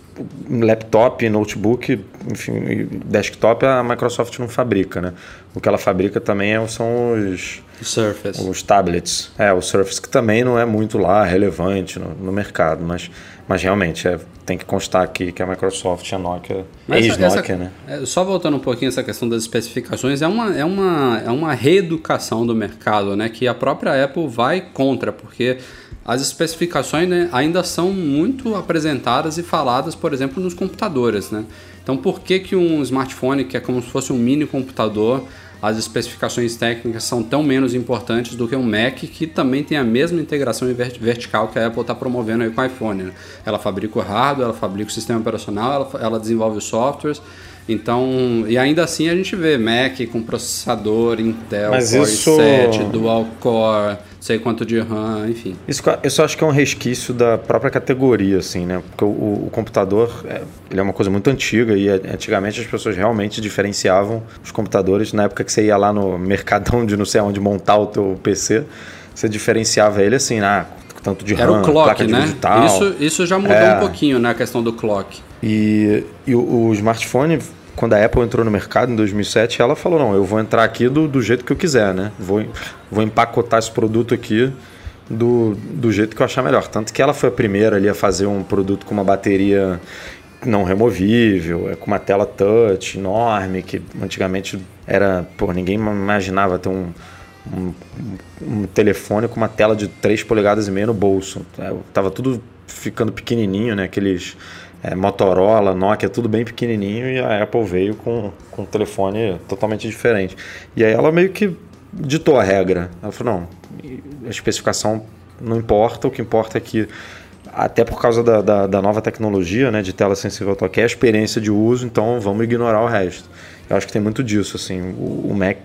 laptop, notebook, enfim, desktop a Microsoft não fabrica, né? O que ela fabrica também é- são os Surface. os tablets. É, o Surface que também não é muito lá relevante no, no mercado, mas, mas realmente é, tem que constar aqui que a Microsoft e a Nokia, ex-Nokia, né? é, só voltando um pouquinho essa questão das especificações, é uma, é, uma, é uma reeducação do mercado, né? Que a própria Apple vai contra, porque as especificações né, ainda são muito apresentadas e faladas, por exemplo, nos computadores, né? Então, por que, que um smartphone, que é como se fosse um mini computador, as especificações técnicas são tão menos importantes do que um Mac, que também tem a mesma integração vert- vertical que a Apple está promovendo aí com o iPhone. né? Ela fabrica o hardware, ela fabrica o sistema operacional, ela, ela desenvolve os softwares. Então, e ainda assim a gente vê Mac com processador Intel Mas Core isso- 7, Dual Core, sei quanto de RAM, enfim. Isso eu só acho que é um resquício da própria categoria, assim, né? Porque o, o- computador é, ele é uma coisa muito antiga e é, antigamente as pessoas realmente diferenciavam os computadores. Na época que você ia lá no mercadão de não sei onde montar o teu PC, você diferenciava ele assim, ah, tanto de Era RAM, o clock, placa né? digital. Isso, isso já mudou É. um pouquinho na questão do clock. E, e o, o smartphone, quando a Apple entrou no mercado em 2007, ela falou: não, eu vou entrar aqui do, do jeito que eu quiser, né? Vou, vou empacotar esse produto aqui do, do jeito que eu achar melhor. Tanto que ela foi a primeira ali a fazer um produto com uma bateria não removível, é, com uma tela touch enorme, que antigamente era. Pô, ninguém imaginava ter um. Um, um telefone com uma tela de 3 polegadas e meia no bolso. É, Tava tudo ficando pequenininho, né? Aqueles é, Motorola, Nokia, tudo bem pequenininho e a Apple veio com, com um telefone totalmente diferente. E aí ela meio que ditou a regra. Ela falou, não, a especificação não importa, o que importa é que até por causa da, da, da nova tecnologia, né, de tela sensível toque, é a experiência de uso, então vamos ignorar o resto. Eu acho que tem muito disso, assim, o, o Mac,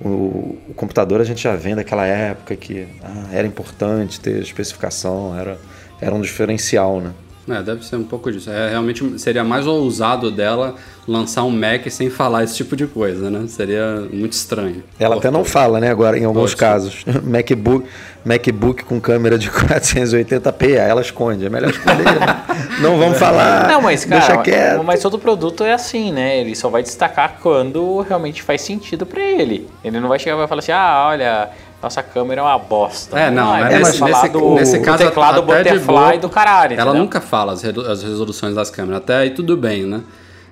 o, o computador a gente já vem daquela época que ah, era importante ter especificação, era, era um diferencial, né? É, deve ser um pouco disso. É, realmente seria mais ousado dela lançar um Mac sem falar esse tipo de coisa, né? Seria muito estranho. Ela até não fala, né, agora, em alguns Pode. casos. MacBook, MacBook com câmera de 480p, aí ela esconde. É melhor esconder. né? não vamos falar. Não, mas deixa cara, quieto. mas todo produto é assim, né? Ele só vai destacar quando realmente faz sentido pra ele. Ele não vai chegar e vai falar assim: "Ah, olha, nossa câmera é uma bosta". É, não, ele mas vai nesse, do, nesse caso teclado até de butterfly boa, do caralho, Ela entendeu? nunca fala as, resoluções das câmeras, até aí tudo bem, né?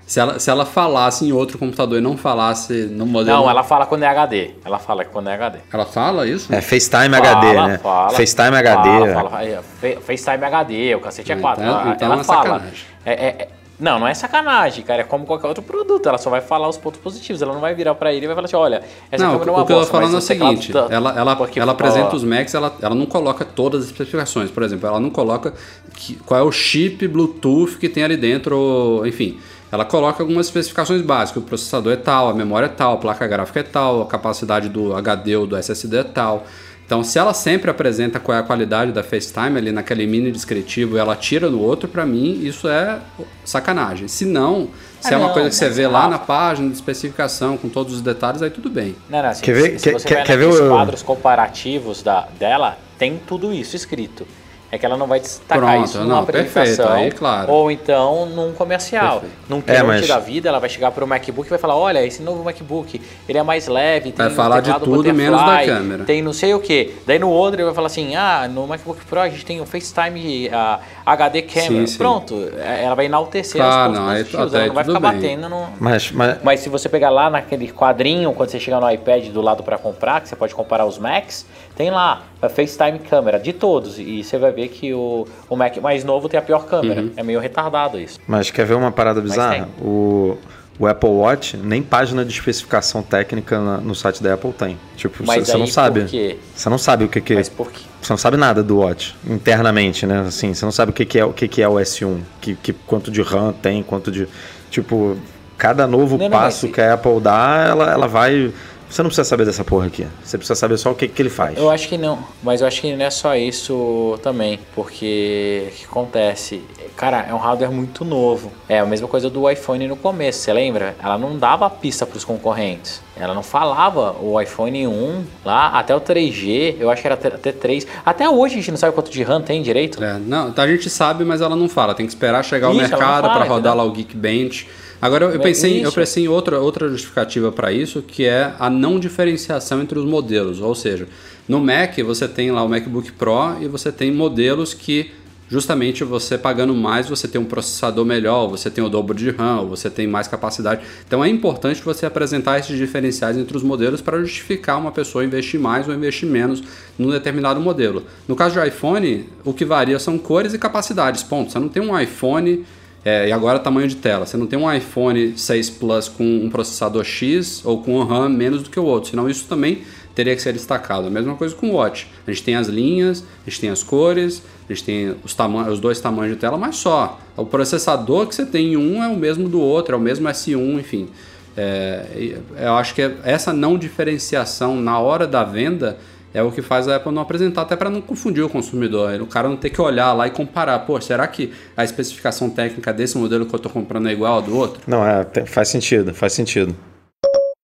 Se ela, se ela falasse em outro computador e não falasse no modelo... Não, ela fala quando é HD. Ela fala quando é HD. Ela fala isso? É FaceTime Fala, HD, né? fala, FaceTime HD. Fala, fala, aí, Fa- FaceTime HD, o cacete é Ah, 4. então- ela então ela é fala. É, é- é- não, não é sacanagem, cara. É como qualquer outro produto. Ela só vai falar os pontos positivos. Ela não vai virar pra ele e vai falar assim: olha, essa não, câmera é o uma que eu tô bosta, falando é o seguinte, tá- ela, ela, ela fala- apresenta os Macs, ela, ela não coloca todas as especificações. Por exemplo, ela não coloca que- qual é o chip Bluetooth que tem ali dentro, ou, enfim. ela coloca algumas especificações básicas. O processador é tal, a memória é tal, a placa gráfica é tal, a capacidade do HD ou do SSD é tal. Então, se ela sempre apresenta qual é a qualidade da FaceTime ali naquele mini descritivo e ela tira do outro, para mim isso é sacanagem. Se não, se Ah, é uma não, coisa que você mas vê lá na página de especificação com todos os detalhes, aí tudo bem. Não, não, assim, Quer ver- se, quer- se você quer- vai quer ver naqueles o- quadros comparativos da, dela, tem tudo isso escrito. É que ela não vai destacar Pronto, isso não, numa apresentação. perfeito, aí, claro. Ou então num comercial. Perfeito. Num keynote mas- da vida, ela vai chegar pro MacBook e vai falar, olha, esse novo MacBook, ele é mais leve, tem Vai um falar de tudo, menos da câmera. Tem não sei o que. Daí no outro ele vai falar assim, ah, no MacBook Pro a gente tem o FaceTime ah, HD Camera. Sim, sim. Pronto, é- ela vai enaltecer Claro, os pontos não, aí- ela não vai ficar bem. batendo no... Mas, mas, Mas se você pegar lá naquele quadrinho, quando você chegar no iPad do lado para comprar, que você pode comparar os Macs, tem lá a FaceTime câmera de todos. E você vai ver que o, o Mac mais novo tem a pior câmera. Uhum. É meio retardado isso. mas quer ver uma parada bizarra? O, o Apple Watch, nem página de especificação técnica na- no site da Apple tem. Tipo, você não sabe. por quê? Você não sabe o que que... Mas por quê? Você não sabe nada do Watch internamente, né? Assim, você não sabe o que, que é o que, que é o S1, que, que quanto de RAM tem, quanto de tipo cada novo Não, não, passo mas- que a Apple dá, ela, ela vai. Você não precisa saber dessa porra aqui. Você precisa saber só o que, que ele faz. Eu acho que não, mas eu acho que não é só isso também, porque o que acontece? Cara, é um hardware muito novo. É a mesma coisa do iPhone no começo, você lembra? Ela não dava pista para os concorrentes. Ela não falava o iPhone 1 lá, até o 3G, eu acho que era até- até 3. Até hoje a gente não sabe quanto de RAM tem direito. É, não, a gente sabe, mas ela não fala. Tem que esperar chegar ao Isso, mercado para rodar entendeu? lá o Geekbench. Agora eu É pensei, eu pensei em outra, outra justificativa para isso, que é a não diferenciação entre os modelos. Ou seja, no Mac você tem lá o MacBook Pro e você tem modelos que justamente você pagando mais, você tem um processador melhor, você tem o dobro de RAM, você tem mais capacidade. Então é importante você apresentar esses diferenciais entre os modelos para justificar uma pessoa investir mais ou investir menos num determinado modelo. No caso de iPhone, o que varia são cores e capacidades. Ponto. Você não tem um iPhone é, e agora tamanho de tela. Você não tem um iPhone 6 Plus com um processador X ou com um RAM menos do que o outro. Senão isso também teria que ser destacado. A mesma coisa com o Watch. A gente tem as linhas, a gente tem as cores, a gente tem os, tamanhos, os dois tamanhos de tela, mas só. O processador que você tem em um é o mesmo do outro, é o mesmo S1, enfim. É, eu acho que essa não diferenciação na hora da venda é o que faz a Apple não apresentar, até para não confundir o consumidor. O cara não ter que olhar lá e comparar. Pô, será que a especificação técnica desse modelo que eu estou comprando é igual ao do outro? Não, é, faz sentido, faz sentido.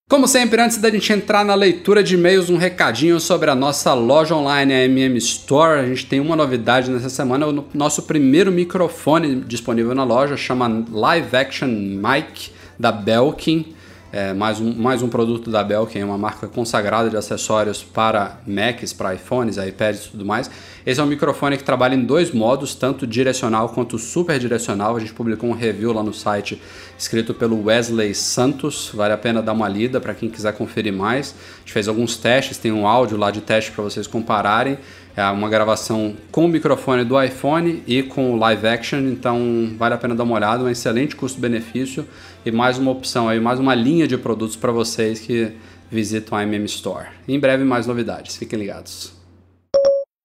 Como sempre, antes da gente entrar na leitura de e-mails, um recadinho sobre a nossa loja online, a MM Store. A gente tem uma novidade nessa semana, o nosso primeiro microfone disponível na loja, chama Live Action Mic da Belkin. É, mais, um, mais um produto da Belkin, uma marca consagrada de acessórios para Macs, para iPhones, iPads e tudo mais. Esse é um microfone que trabalha em dois modos, tanto direcional quanto super direcional. A gente publicou um review lá no site escrito pelo Wesley Santos, vale a pena dar uma lida para quem quiser conferir mais. A gente fez alguns testes, tem um áudio lá de teste para vocês compararem. É uma gravação com o microfone do iPhone e com o live action, então vale a pena dar uma olhada, um excelente custo-benefício e mais uma opção aí, mais uma linha de produtos para vocês que visitam a MM Store. Em breve mais novidades, fiquem ligados.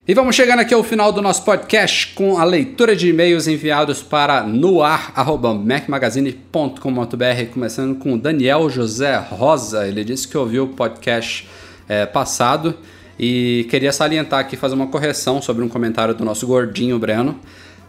E vamos chegando aqui ao final do nosso podcast com a leitura de e-mails enviados para noar.macmagazine.com.br, começando com o Daniel José Rosa. Ele disse que ouviu o podcast eh, passado e queria salientar aqui, fazer uma correção sobre um comentário do nosso gordinho Breno.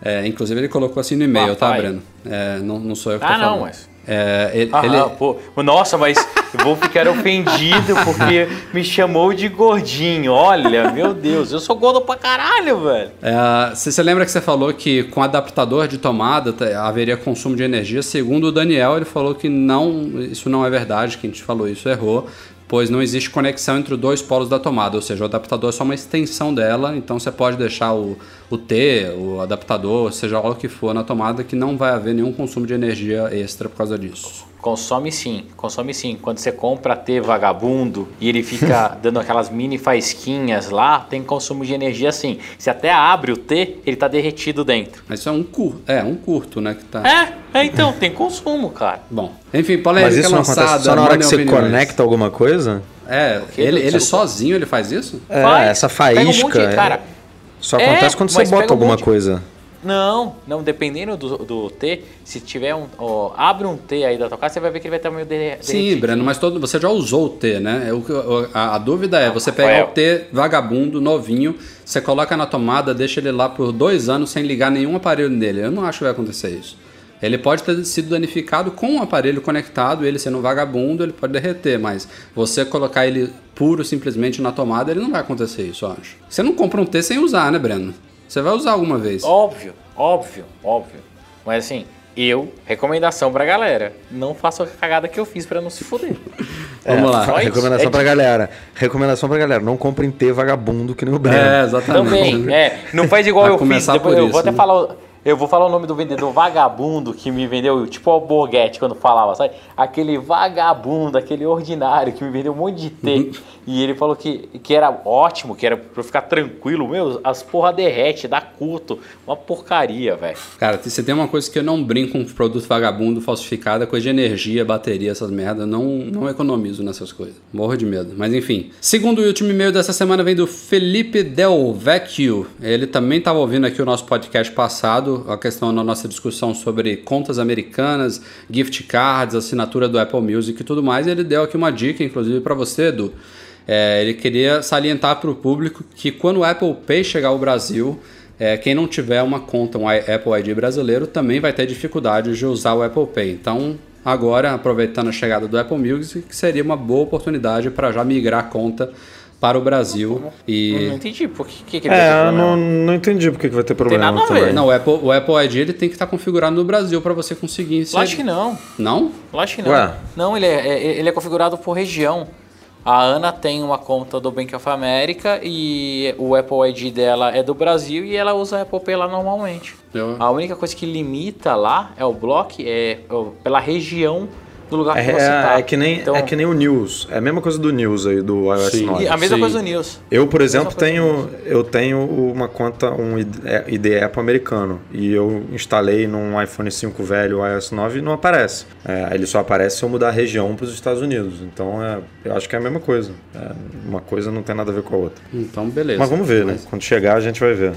Eh, inclusive ele colocou assim no e-mail, Ah, tá, pai. Breno? Eh, não, não sou eu que Ah, tô não, falando. mas- Eh, ele, Ah, ele- pô, nossa, mas eu vou ficar ofendido porque me chamou de gordinho. Olha, meu Deus, eu sou gordo pra caralho, velho. É, você você lembra que você falou que com adaptador de tomada te- haveria consumo de energia? Segundo o Daniel, ele falou que não, isso não é verdade, que a gente falou isso errou, pois não existe conexão entre os dois polos da tomada, ou seja, o adaptador é só uma extensão dela, então você pode deixar o, o T, o adaptador, seja o que for na tomada, que não vai haver nenhum consumo de energia extra por causa disso. Consome sim, consome sim. Quando você compra T vagabundo e ele fica dando aquelas mini faisquinhas lá, tem consumo de energia sim. Você até abre o T, ele tá derretido dentro. Mas isso é um curto, é um curto, né, que tá... É, é então, tem consumo, cara. Bom, enfim, polêmica Mas isso não lançada, acontece só na hora que você conecta alguma coisa? É, ele, ele sozinho ele faz isso? É, Faz, essa pega um monte faísca. de- cara, Só É, acontece quando você bota um alguma monte- coisa. Não, não, dependendo do, do T, se tiver um. ó, abre um T aí da tua casa, você vai ver que ele vai estar meio derre- Sim, derretido. Breno, mas todo, você já usou o T, né? É o- a, a dúvida é, você pegar Rafael. o T vagabundo, novinho, você coloca na tomada, deixa ele lá por dois anos sem ligar nenhum aparelho nele. Eu não acho que vai acontecer isso. Ele pode ter sido danificado com o aparelho conectado, ele sendo um vagabundo, ele pode derreter, mas você colocar ele puro simplesmente na tomada, ele não vai acontecer isso, eu acho. Você não compra um T sem usar, né, Breno? Você vai usar alguma vez. Óbvio, óbvio, óbvio. Mas assim, eu, recomendação pra galera, não faça a cagada que eu fiz pra não se fuder. Vamos lá. Recomendação É pra de- galera. Recomendação pra galera. Não comprem T vagabundo que nem o Breno. É, exatamente. Também, é. Não faz igual eu fiz. Depois, eu isso, vou até né? falar. Eu vou falar o nome do vendedor vagabundo que me vendeu, tipo o Borghetti quando falava, sabe? Aquele vagabundo, aquele ordinário que me vendeu um monte de T. Uhum. e ele falou que, que era ótimo, que era pra eu ficar tranquilo. Meu, as porra derrete, dá curto. Uma porcaria, velho. Cara, você tem uma coisa que eu não brinco com produto vagabundo, falsificado, é coisa de energia, bateria, essas merdas. Não, não economizo nessas coisas. Morro de medo. Mas enfim. Segundo e último e-mail dessa semana vem do Felipe Del Vecchio. Ele também estava ouvindo aqui o nosso podcast passado, a questão na nossa discussão sobre contas americanas, gift cards, assinatura do Apple Music e tudo mais. Ele deu aqui uma dica, inclusive, para você, Edu. É, ele queria salientar para o público que quando o Apple Pay chegar ao Brasil, é, quem não tiver uma conta, um Apple ID brasileiro, também vai ter dificuldade de usar o Apple Pay. Então, agora, aproveitando a chegada do Apple Music, seria uma boa oportunidade para já migrar a conta para o Brasil. Eu Não E. entendi por que, que, que ele tem É, não, não entendi por que que vai ter problema nada a ver. também. Não, o Apple, o Apple ID ele tem que estar configurado no Brasil para você conseguir inserir. Lógico que não. Não? Lógico que não. Ué? Não, ele é, é- ele é configurado por região. A Ana tem uma conta do Bank of America e o Apple ID dela é do Brasil e ela usa a Apple Pay lá normalmente. Eu- A única coisa que limita lá é o bloco, é, é pela região do lugar que É, você tá. é que nem, Então, é que nem o News. É a mesma coisa do News aí, do iOS Sim. 9. e a mesma Sim. coisa do News. Eu, por exemplo, tenho, eu tenho uma conta, um ID é, ID Apple americano. E eu instalei num iPhone 5 velho o iOS 9 e não aparece. É, ele só aparece se eu mudar a região para os Estados Unidos. Então, é, eu acho que é a mesma coisa. É, uma coisa não tem nada a ver com a outra. Então, beleza. Mas vamos ver, né? Quando chegar, a gente vai ver.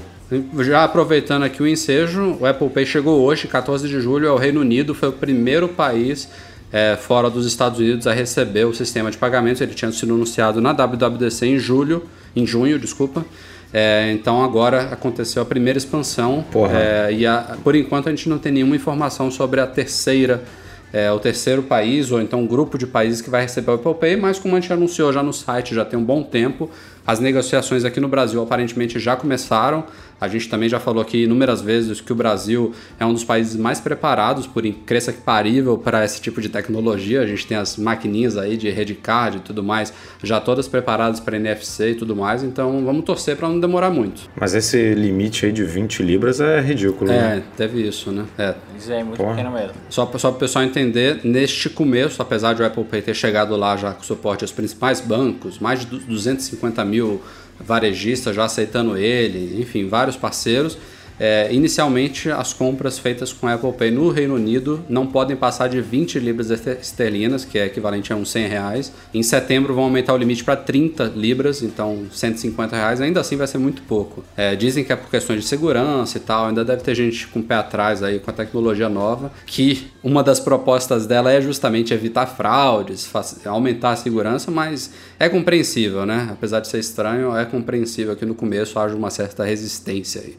Já aproveitando aqui o ensejo, o Apple Pay chegou hoje, 14 de julho, ao Reino Unido, foi o primeiro país é, fora dos Estados Unidos a receber o sistema de pagamentos. Ele tinha sido anunciado na WWDC em julho, em junho, desculpa. É, então agora aconteceu a primeira expansão Porra. é, e a- por enquanto a gente não tem nenhuma informação sobre a terceira, é, o terceiro país ou então um grupo de países que vai receber o Apple Pay, mas como a gente anunciou já no site já tem um bom tempo, as negociações aqui no Brasil aparentemente já começaram. A gente também já falou aqui inúmeras vezes que o Brasil é um dos países mais preparados, por incrível que parível, para esse tipo de tecnologia. A gente tem as maquininhas aí de rede card e tudo mais, já todas preparadas para NFC e tudo mais. Então vamos torcer para não demorar muito. Mas esse limite aí de 20 libras é ridículo, né? É, teve isso, né? É, Isso é muito Porra. pequeno mesmo. Só para o pessoal entender, neste começo, apesar de o Apple Pay ter chegado lá já com suporte aos principais bancos, mais de du- 250 mil varejistas já aceitando ele, enfim, vários parceiros. É, inicialmente, as compras feitas com Apple Pay no Reino Unido não podem passar de 20 libras ester- esterlinas, que é equivalente a uns 100 reais. Em setembro vão aumentar o limite para 30 libras, então 150 reais. Ainda assim vai ser muito pouco. É, dizem que é por questões de segurança e tal. Ainda deve ter gente com o pé atrás aí com a tecnologia nova, que uma das propostas dela é justamente evitar fraudes, aumentar a segurança, mas é compreensível, né? Apesar de ser estranho, é compreensível que no começo haja uma certa resistência aí.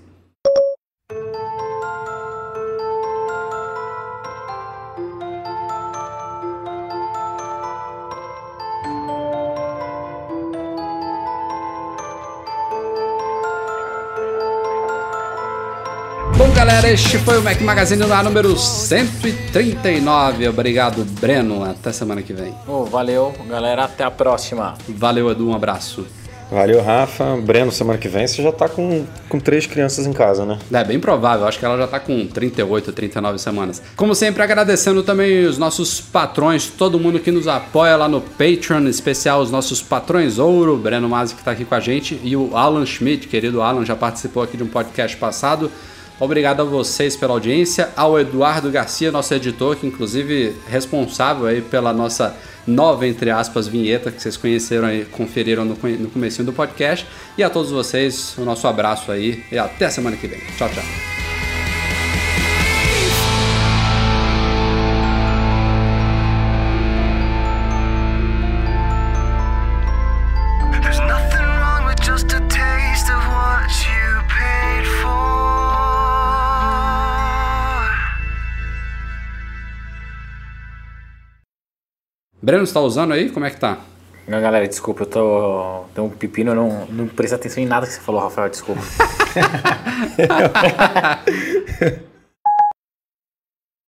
Galera, este foi o Mac Magazine no ar número 139. Obrigado, Breno. Até semana que vem. Ô, valeu, galera. Até a próxima. Valeu, Edu. Um abraço. Valeu, Rafa. Breno, semana que vem você já tá com, com três crianças em casa, né? É bem provável, acho que ela já tá com 38, 39 semanas. Como sempre, agradecendo também os nossos patrões, todo mundo que nos apoia lá no Patreon, em especial os nossos patrões ouro, o Breno Mazzi que tá aqui com a gente, e o Alan Schmidt, querido Alan, já participou aqui de um podcast passado. Obrigado a vocês pela audiência, ao Eduardo Garcia, nosso editor, que inclusive responsável aí pela nossa nova, entre aspas, vinheta que vocês conheceram e conferiram no, no comecinho do podcast. E a todos vocês, o nosso abraço aí e até a semana que vem. Tchau, tchau. Breno, você tá usando aí? Como é que tá? Não, galera, desculpa, eu tô. Tem um pepino, eu não, não prestei atenção em nada que você falou, Rafael, desculpa.